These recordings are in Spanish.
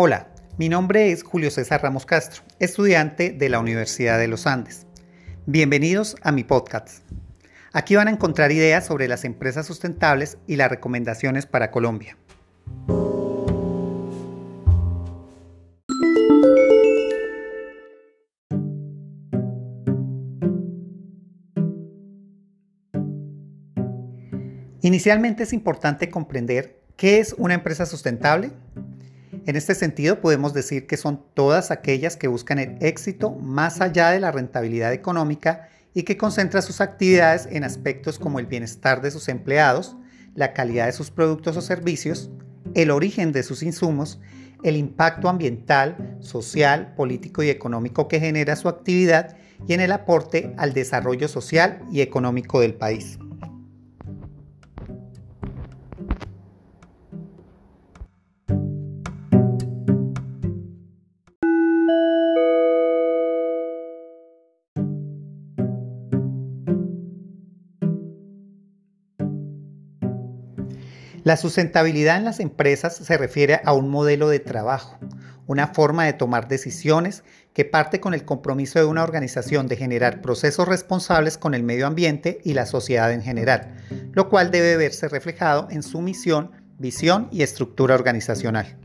Hola, mi nombre es Julio César Ramos Castro, estudiante de la Universidad de los Andes. Bienvenidos a mi podcast. Aquí van a encontrar ideas sobre las empresas sustentables y las recomendaciones para Colombia. Inicialmente es importante comprender qué es una empresa sustentable. En este sentido podemos decir que son todas aquellas que buscan el éxito más allá de la rentabilidad económica y que concentra sus actividades en aspectos como el bienestar de sus empleados, la calidad de sus productos o servicios, el origen de sus insumos, el impacto ambiental, social, político y económico que genera su actividad y en el aporte al desarrollo social y económico del país. La sustentabilidad en las empresas se refiere a un modelo de trabajo, una forma de tomar decisiones que parte con el compromiso de una organización de generar procesos responsables con el medio ambiente y la sociedad en general, lo cual debe verse reflejado en su misión, visión y estructura organizacional.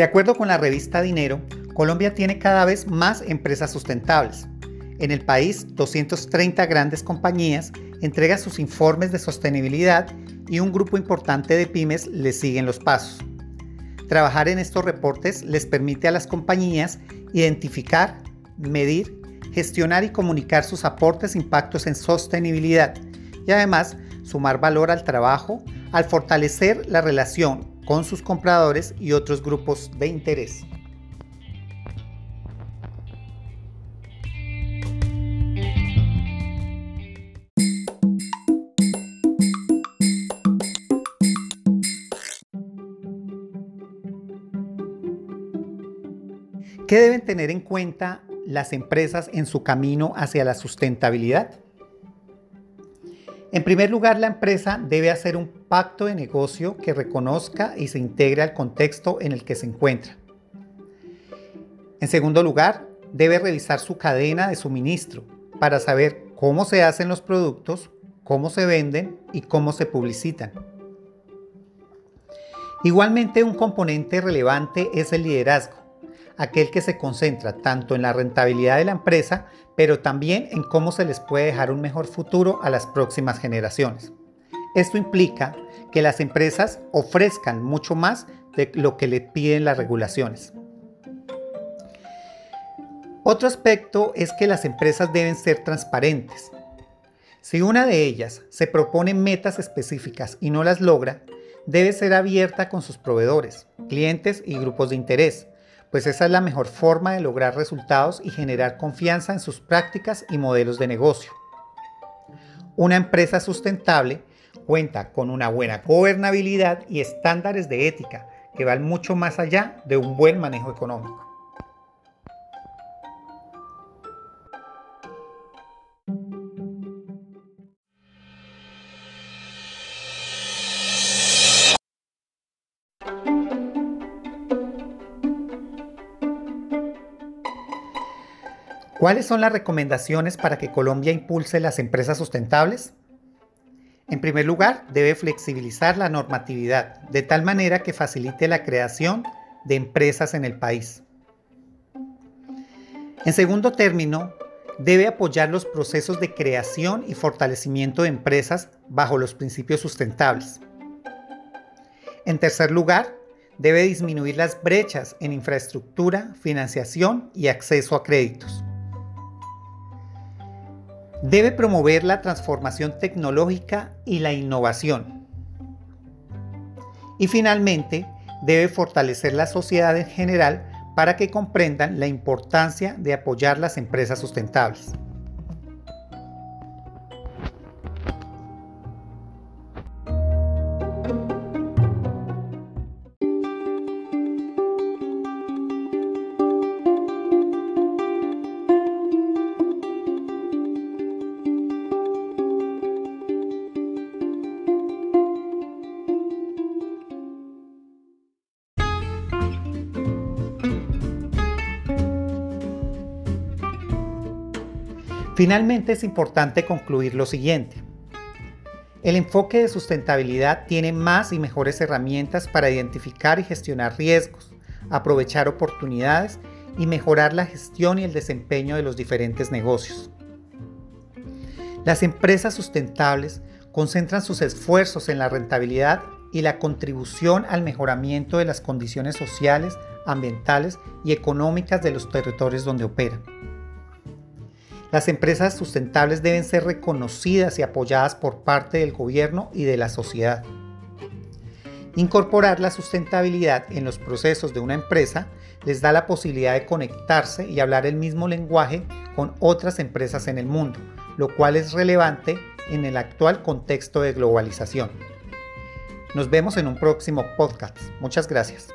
De acuerdo con la revista Dinero, Colombia tiene cada vez más empresas sustentables. En el país, 230 grandes compañías entregan sus informes de sostenibilidad y un grupo importante de pymes les siguen los pasos. Trabajar en estos reportes les permite a las compañías identificar, medir, gestionar y comunicar sus aportes e impactos en sostenibilidad y además sumar valor al trabajo al fortalecer la relación con sus compradores y otros grupos de interés. ¿Qué deben tener en cuenta las empresas en su camino hacia la sustentabilidad? En primer lugar, la empresa debe hacer un pacto de negocio que reconozca y se integre al contexto en el que se encuentra. En segundo lugar, debe revisar su cadena de suministro para saber cómo se hacen los productos, cómo se venden y cómo se publicitan. Igualmente, un componente relevante es el liderazgo aquel que se concentra tanto en la rentabilidad de la empresa, pero también en cómo se les puede dejar un mejor futuro a las próximas generaciones. Esto implica que las empresas ofrezcan mucho más de lo que le piden las regulaciones. Otro aspecto es que las empresas deben ser transparentes. Si una de ellas se propone metas específicas y no las logra, debe ser abierta con sus proveedores, clientes y grupos de interés pues esa es la mejor forma de lograr resultados y generar confianza en sus prácticas y modelos de negocio. Una empresa sustentable cuenta con una buena gobernabilidad y estándares de ética que van mucho más allá de un buen manejo económico. ¿Cuáles son las recomendaciones para que Colombia impulse las empresas sustentables? En primer lugar, debe flexibilizar la normatividad de tal manera que facilite la creación de empresas en el país. En segundo término, debe apoyar los procesos de creación y fortalecimiento de empresas bajo los principios sustentables. En tercer lugar, debe disminuir las brechas en infraestructura, financiación y acceso a créditos. Debe promover la transformación tecnológica y la innovación. Y finalmente, debe fortalecer la sociedad en general para que comprendan la importancia de apoyar las empresas sustentables. Finalmente es importante concluir lo siguiente. El enfoque de sustentabilidad tiene más y mejores herramientas para identificar y gestionar riesgos, aprovechar oportunidades y mejorar la gestión y el desempeño de los diferentes negocios. Las empresas sustentables concentran sus esfuerzos en la rentabilidad y la contribución al mejoramiento de las condiciones sociales, ambientales y económicas de los territorios donde operan. Las empresas sustentables deben ser reconocidas y apoyadas por parte del gobierno y de la sociedad. Incorporar la sustentabilidad en los procesos de una empresa les da la posibilidad de conectarse y hablar el mismo lenguaje con otras empresas en el mundo, lo cual es relevante en el actual contexto de globalización. Nos vemos en un próximo podcast. Muchas gracias.